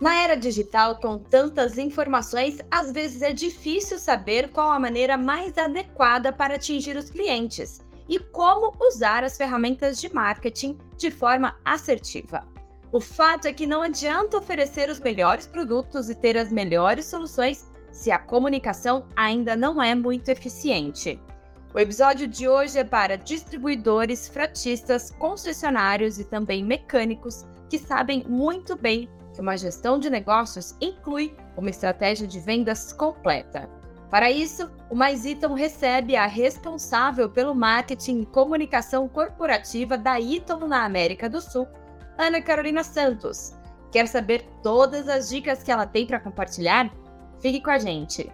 Na era digital, com tantas informações, às vezes é difícil saber qual a maneira mais adequada para atingir os clientes e como usar as ferramentas de marketing de forma assertiva. O fato é que não adianta oferecer os melhores produtos e ter as melhores soluções se a comunicação ainda não é muito eficiente. O episódio de hoje é para distribuidores, fratistas, concessionários e também mecânicos que sabem muito bem que uma gestão de negócios inclui uma estratégia de vendas completa. Para isso, o Mais Iton recebe a responsável pelo marketing e comunicação corporativa da Iton na América do Sul, Ana Carolina Santos. Quer saber todas as dicas que ela tem para compartilhar? Fique com a gente!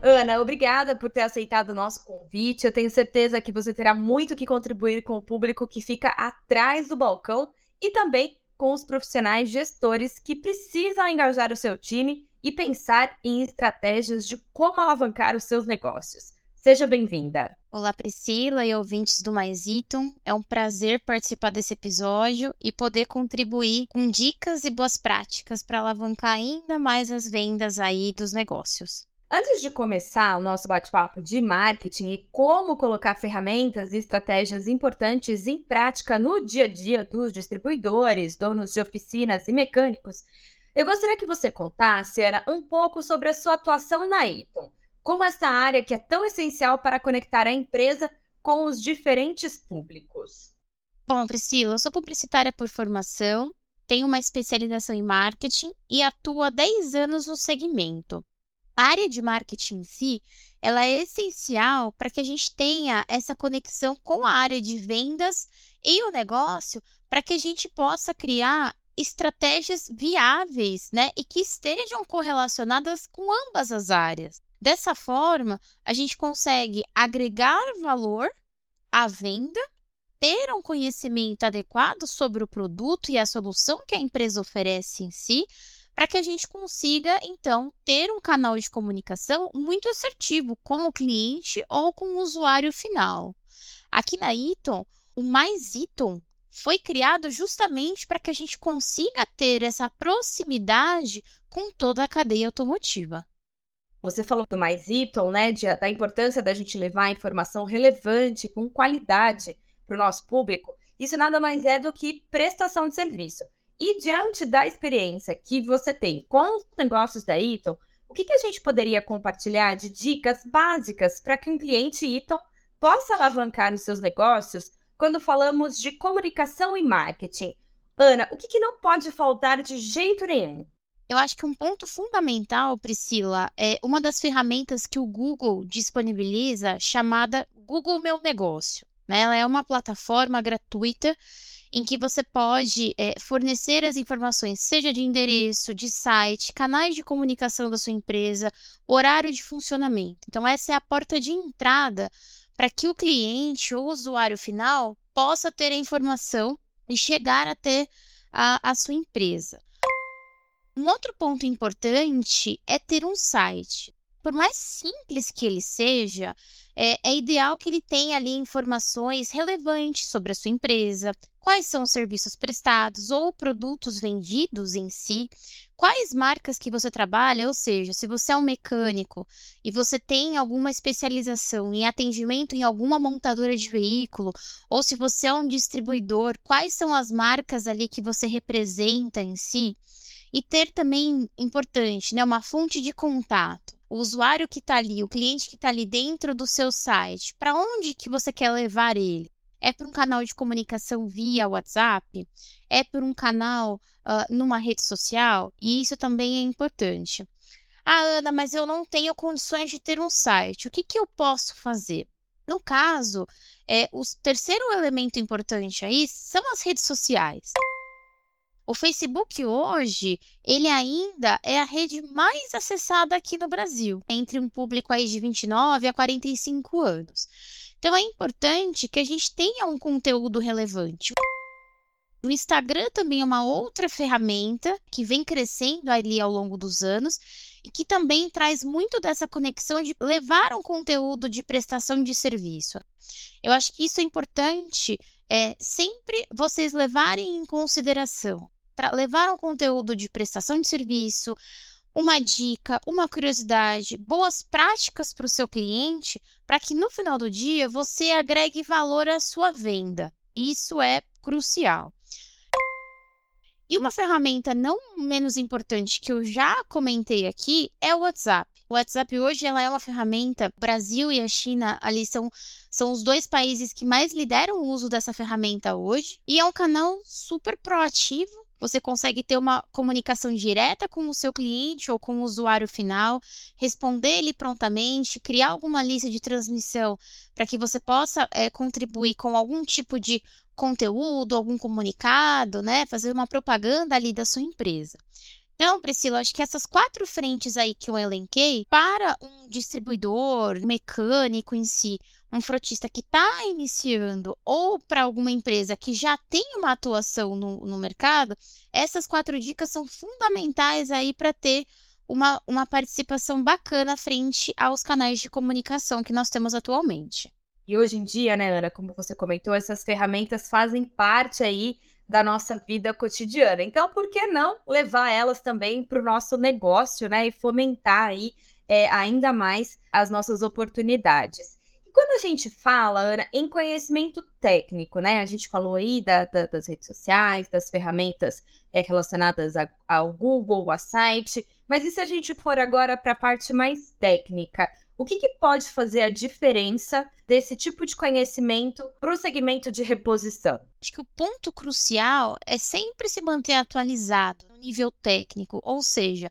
Ana, obrigada por ter aceitado o nosso convite. Eu tenho certeza que você terá muito que contribuir com o público que fica atrás do balcão e também com os profissionais gestores que precisam engajar o seu time e pensar em estratégias de como alavancar os seus negócios. Seja bem-vinda. Olá, Priscila e ouvintes do Mais Iton. É um prazer participar desse episódio e poder contribuir com dicas e boas práticas para alavancar ainda mais as vendas aí dos negócios. Antes de começar o nosso bate-papo de marketing e como colocar ferramentas e estratégias importantes em prática no dia a dia dos distribuidores, donos de oficinas e mecânicos, eu gostaria que você contasse era um pouco sobre a sua atuação na Eaton. Como essa área que é tão essencial para conectar a empresa com os diferentes públicos. Bom, Priscila, eu sou publicitária por formação, tenho uma especialização em marketing e atuo há 10 anos no segmento. Área de marketing em si, ela é essencial para que a gente tenha essa conexão com a área de vendas e o negócio, para que a gente possa criar estratégias viáveis, né, e que estejam correlacionadas com ambas as áreas. Dessa forma, a gente consegue agregar valor à venda, ter um conhecimento adequado sobre o produto e a solução que a empresa oferece em si, para que a gente consiga, então, ter um canal de comunicação muito assertivo com o cliente ou com o usuário final. Aqui na Iton, o Mais Iton foi criado justamente para que a gente consiga ter essa proximidade com toda a cadeia automotiva. Você falou do Mais Iton, né, de, da importância da gente levar informação relevante, com qualidade para o nosso público. Isso nada mais é do que prestação de serviço. E diante da experiência que você tem com os negócios da Eaton, o que, que a gente poderia compartilhar de dicas básicas para que um cliente Eaton possa alavancar os seus negócios quando falamos de comunicação e marketing? Ana, o que, que não pode faltar de jeito nenhum? Eu acho que um ponto fundamental, Priscila, é uma das ferramentas que o Google disponibiliza chamada Google Meu Negócio. Né? Ela é uma plataforma gratuita em que você pode é, fornecer as informações, seja de endereço, de site, canais de comunicação da sua empresa, horário de funcionamento. Então, essa é a porta de entrada para que o cliente ou usuário final possa ter a informação e chegar até a, a sua empresa. Um outro ponto importante é ter um site. Por mais simples que ele seja, é, é ideal que ele tenha ali informações relevantes sobre a sua empresa, quais são os serviços prestados ou produtos vendidos em si, quais marcas que você trabalha, ou seja, se você é um mecânico e você tem alguma especialização em atendimento em alguma montadora de veículo, ou se você é um distribuidor, quais são as marcas ali que você representa em si, e ter também importante, né, uma fonte de contato o usuário que está ali, o cliente que está ali dentro do seu site, para onde que você quer levar ele? É para um canal de comunicação via WhatsApp? É por um canal uh, numa rede social? E isso também é importante. Ah, Ana, mas eu não tenho condições de ter um site. O que, que eu posso fazer? No caso, é, o terceiro elemento importante aí são as redes sociais. O Facebook hoje, ele ainda é a rede mais acessada aqui no Brasil, entre um público aí de 29 a 45 anos. Então é importante que a gente tenha um conteúdo relevante. O Instagram também é uma outra ferramenta que vem crescendo ali ao longo dos anos e que também traz muito dessa conexão de levar um conteúdo de prestação de serviço. Eu acho que isso é importante, é sempre vocês levarem em consideração, levar um conteúdo de prestação de serviço, uma dica, uma curiosidade, boas práticas para o seu cliente, para que no final do dia você agregue valor à sua venda. Isso é crucial. E uma ferramenta não menos importante que eu já comentei aqui é o WhatsApp. O WhatsApp hoje ela é uma ferramenta, o Brasil e a China ali são, são os dois países que mais lideram o uso dessa ferramenta hoje. E é um canal super proativo você consegue ter uma comunicação direta com o seu cliente ou com o usuário final, responder ele prontamente, criar alguma lista de transmissão para que você possa é, contribuir com algum tipo de conteúdo, algum comunicado, né? Fazer uma propaganda ali da sua empresa. Então, Priscila, acho que essas quatro frentes aí que eu elenquei, para um distribuidor, mecânico em si, um frotista que está iniciando ou para alguma empresa que já tem uma atuação no, no mercado, essas quatro dicas são fundamentais aí para ter uma, uma participação bacana frente aos canais de comunicação que nós temos atualmente. E hoje em dia, né, Ana, como você comentou, essas ferramentas fazem parte aí da nossa vida cotidiana. Então, por que não levar elas também para o nosso negócio, né, e fomentar aí é, ainda mais as nossas oportunidades? Quando a gente fala, Ana, em conhecimento técnico, né? A gente falou aí da, da, das redes sociais, das ferramentas é, relacionadas a, ao Google, a site, mas e se a gente for agora para a parte mais técnica? O que, que, pode fazer a diferença desse tipo de conhecimento para o segmento de reposição? Acho que o ponto crucial é sempre se manter atualizado no nível técnico, ou seja,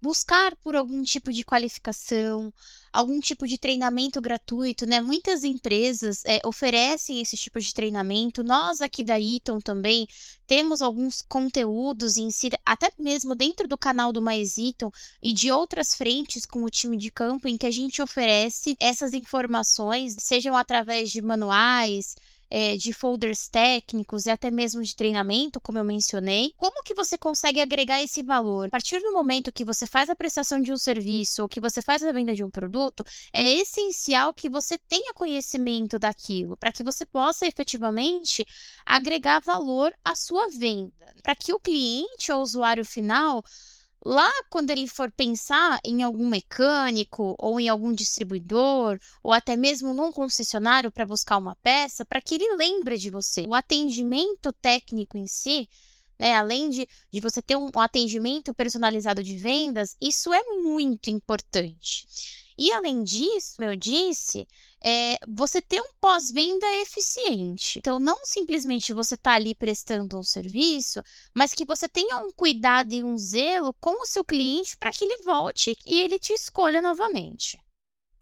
buscar por algum tipo de qualificação, algum tipo de treinamento gratuito, né? Muitas empresas é, oferecem esse tipo de treinamento. Nós aqui da Eaton também temos alguns conteúdos em si, até mesmo dentro do canal do Mais Eaton e de outras frentes com o time de campo em que a gente oferece essas informações, sejam através de manuais, é, de folders técnicos e até mesmo de treinamento, como eu mencionei, como que você consegue agregar esse valor? A partir do momento que você faz a prestação de um serviço ou que você faz a venda de um produto, é essencial que você tenha conhecimento daquilo, para que você possa efetivamente agregar valor à sua venda, para que o cliente ou usuário final Lá, quando ele for pensar em algum mecânico ou em algum distribuidor ou até mesmo num concessionário para buscar uma peça, para que ele lembre de você. O atendimento técnico em si, né, além de, de você ter um, um atendimento personalizado de vendas, isso é muito importante. E além disso, eu disse, é, você ter um pós-venda eficiente. Então, não simplesmente você está ali prestando um serviço, mas que você tenha um cuidado e um zelo com o seu cliente para que ele volte e ele te escolha novamente.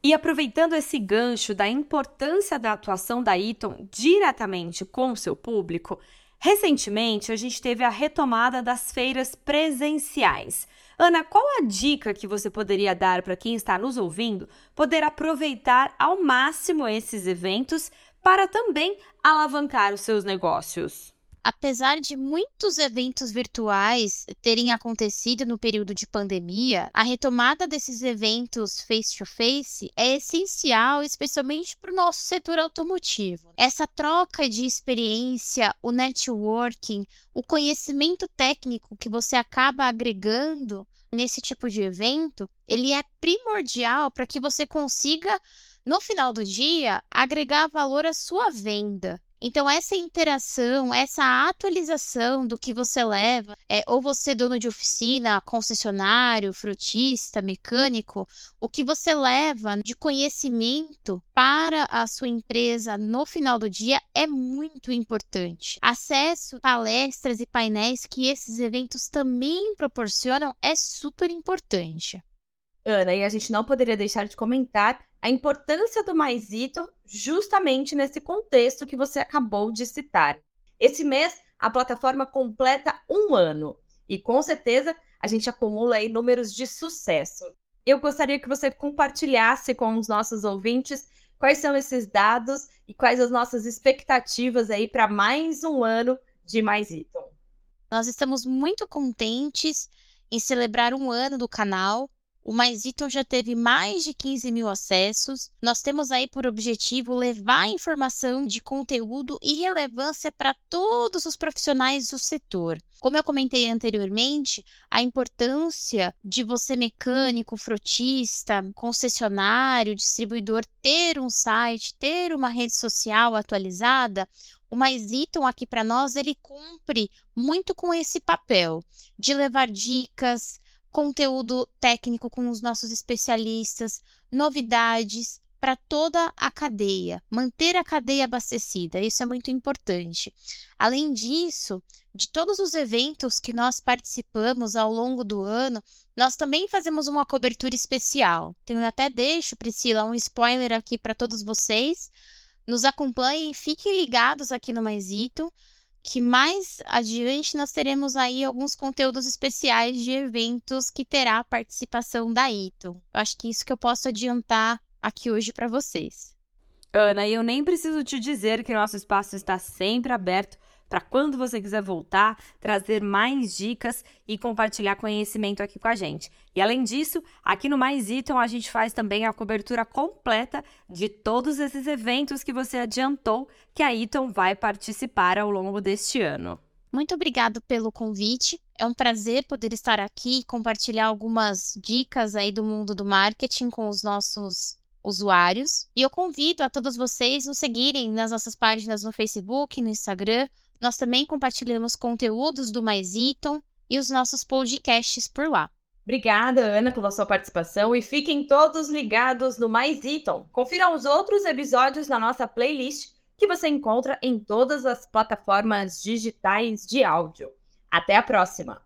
E aproveitando esse gancho da importância da atuação da Eaton diretamente com o seu público, recentemente a gente teve a retomada das feiras presenciais. Ana, qual a dica que você poderia dar para quem está nos ouvindo poder aproveitar ao máximo esses eventos para também alavancar os seus negócios? Apesar de muitos eventos virtuais terem acontecido no período de pandemia, a retomada desses eventos face-to-face -face é essencial, especialmente para o nosso setor automotivo. Essa troca de experiência, o networking, o conhecimento técnico que você acaba agregando nesse tipo de evento, ele é primordial para que você consiga, no final do dia, agregar valor à sua venda. Então, essa interação, essa atualização do que você leva, é, ou você, dono de oficina, concessionário, frutista, mecânico, o que você leva de conhecimento para a sua empresa no final do dia é muito importante. Acesso palestras e painéis que esses eventos também proporcionam é super importante. Ana, e a gente não poderia deixar de comentar a importância do Maisito justamente nesse contexto que você acabou de citar. Esse mês, a plataforma completa um ano e com certeza a gente acumula aí números de sucesso. Eu gostaria que você compartilhasse com os nossos ouvintes quais são esses dados e quais as nossas expectativas aí para mais um ano de Mais Iton. Nós estamos muito contentes em celebrar um ano do canal o Mais Iton já teve mais de 15 mil acessos. Nós temos aí por objetivo levar informação de conteúdo e relevância para todos os profissionais do setor. Como eu comentei anteriormente, a importância de você, mecânico, frotista, concessionário, distribuidor, ter um site, ter uma rede social atualizada, o Mais Iton aqui para nós, ele cumpre muito com esse papel de levar dicas, conteúdo técnico com os nossos especialistas, novidades para toda a cadeia, manter a cadeia abastecida, isso é muito importante. Além disso, de todos os eventos que nós participamos ao longo do ano, nós também fazemos uma cobertura especial. Então, até deixo, Priscila, um spoiler aqui para todos vocês. Nos acompanhem, fiquem ligados aqui no Maisito que mais adiante nós teremos aí alguns conteúdos especiais de eventos que terá a participação da Ito. Eu acho que isso que eu posso adiantar aqui hoje para vocês. Ana, eu nem preciso te dizer que nosso espaço está sempre aberto para quando você quiser voltar, trazer mais dicas e compartilhar conhecimento aqui com a gente. E além disso, aqui no Mais Iton a gente faz também a cobertura completa de todos esses eventos que você adiantou que a Iton vai participar ao longo deste ano. Muito obrigado pelo convite. É um prazer poder estar aqui e compartilhar algumas dicas aí do mundo do marketing com os nossos usuários. E eu convido a todos vocês nos seguirem nas nossas páginas no Facebook, no Instagram, nós também compartilhamos conteúdos do Mais Iton e os nossos podcasts por lá. Obrigada, Ana, pela sua participação e fiquem todos ligados no Mais Iton. Confiram os outros episódios na nossa playlist que você encontra em todas as plataformas digitais de áudio. Até a próxima!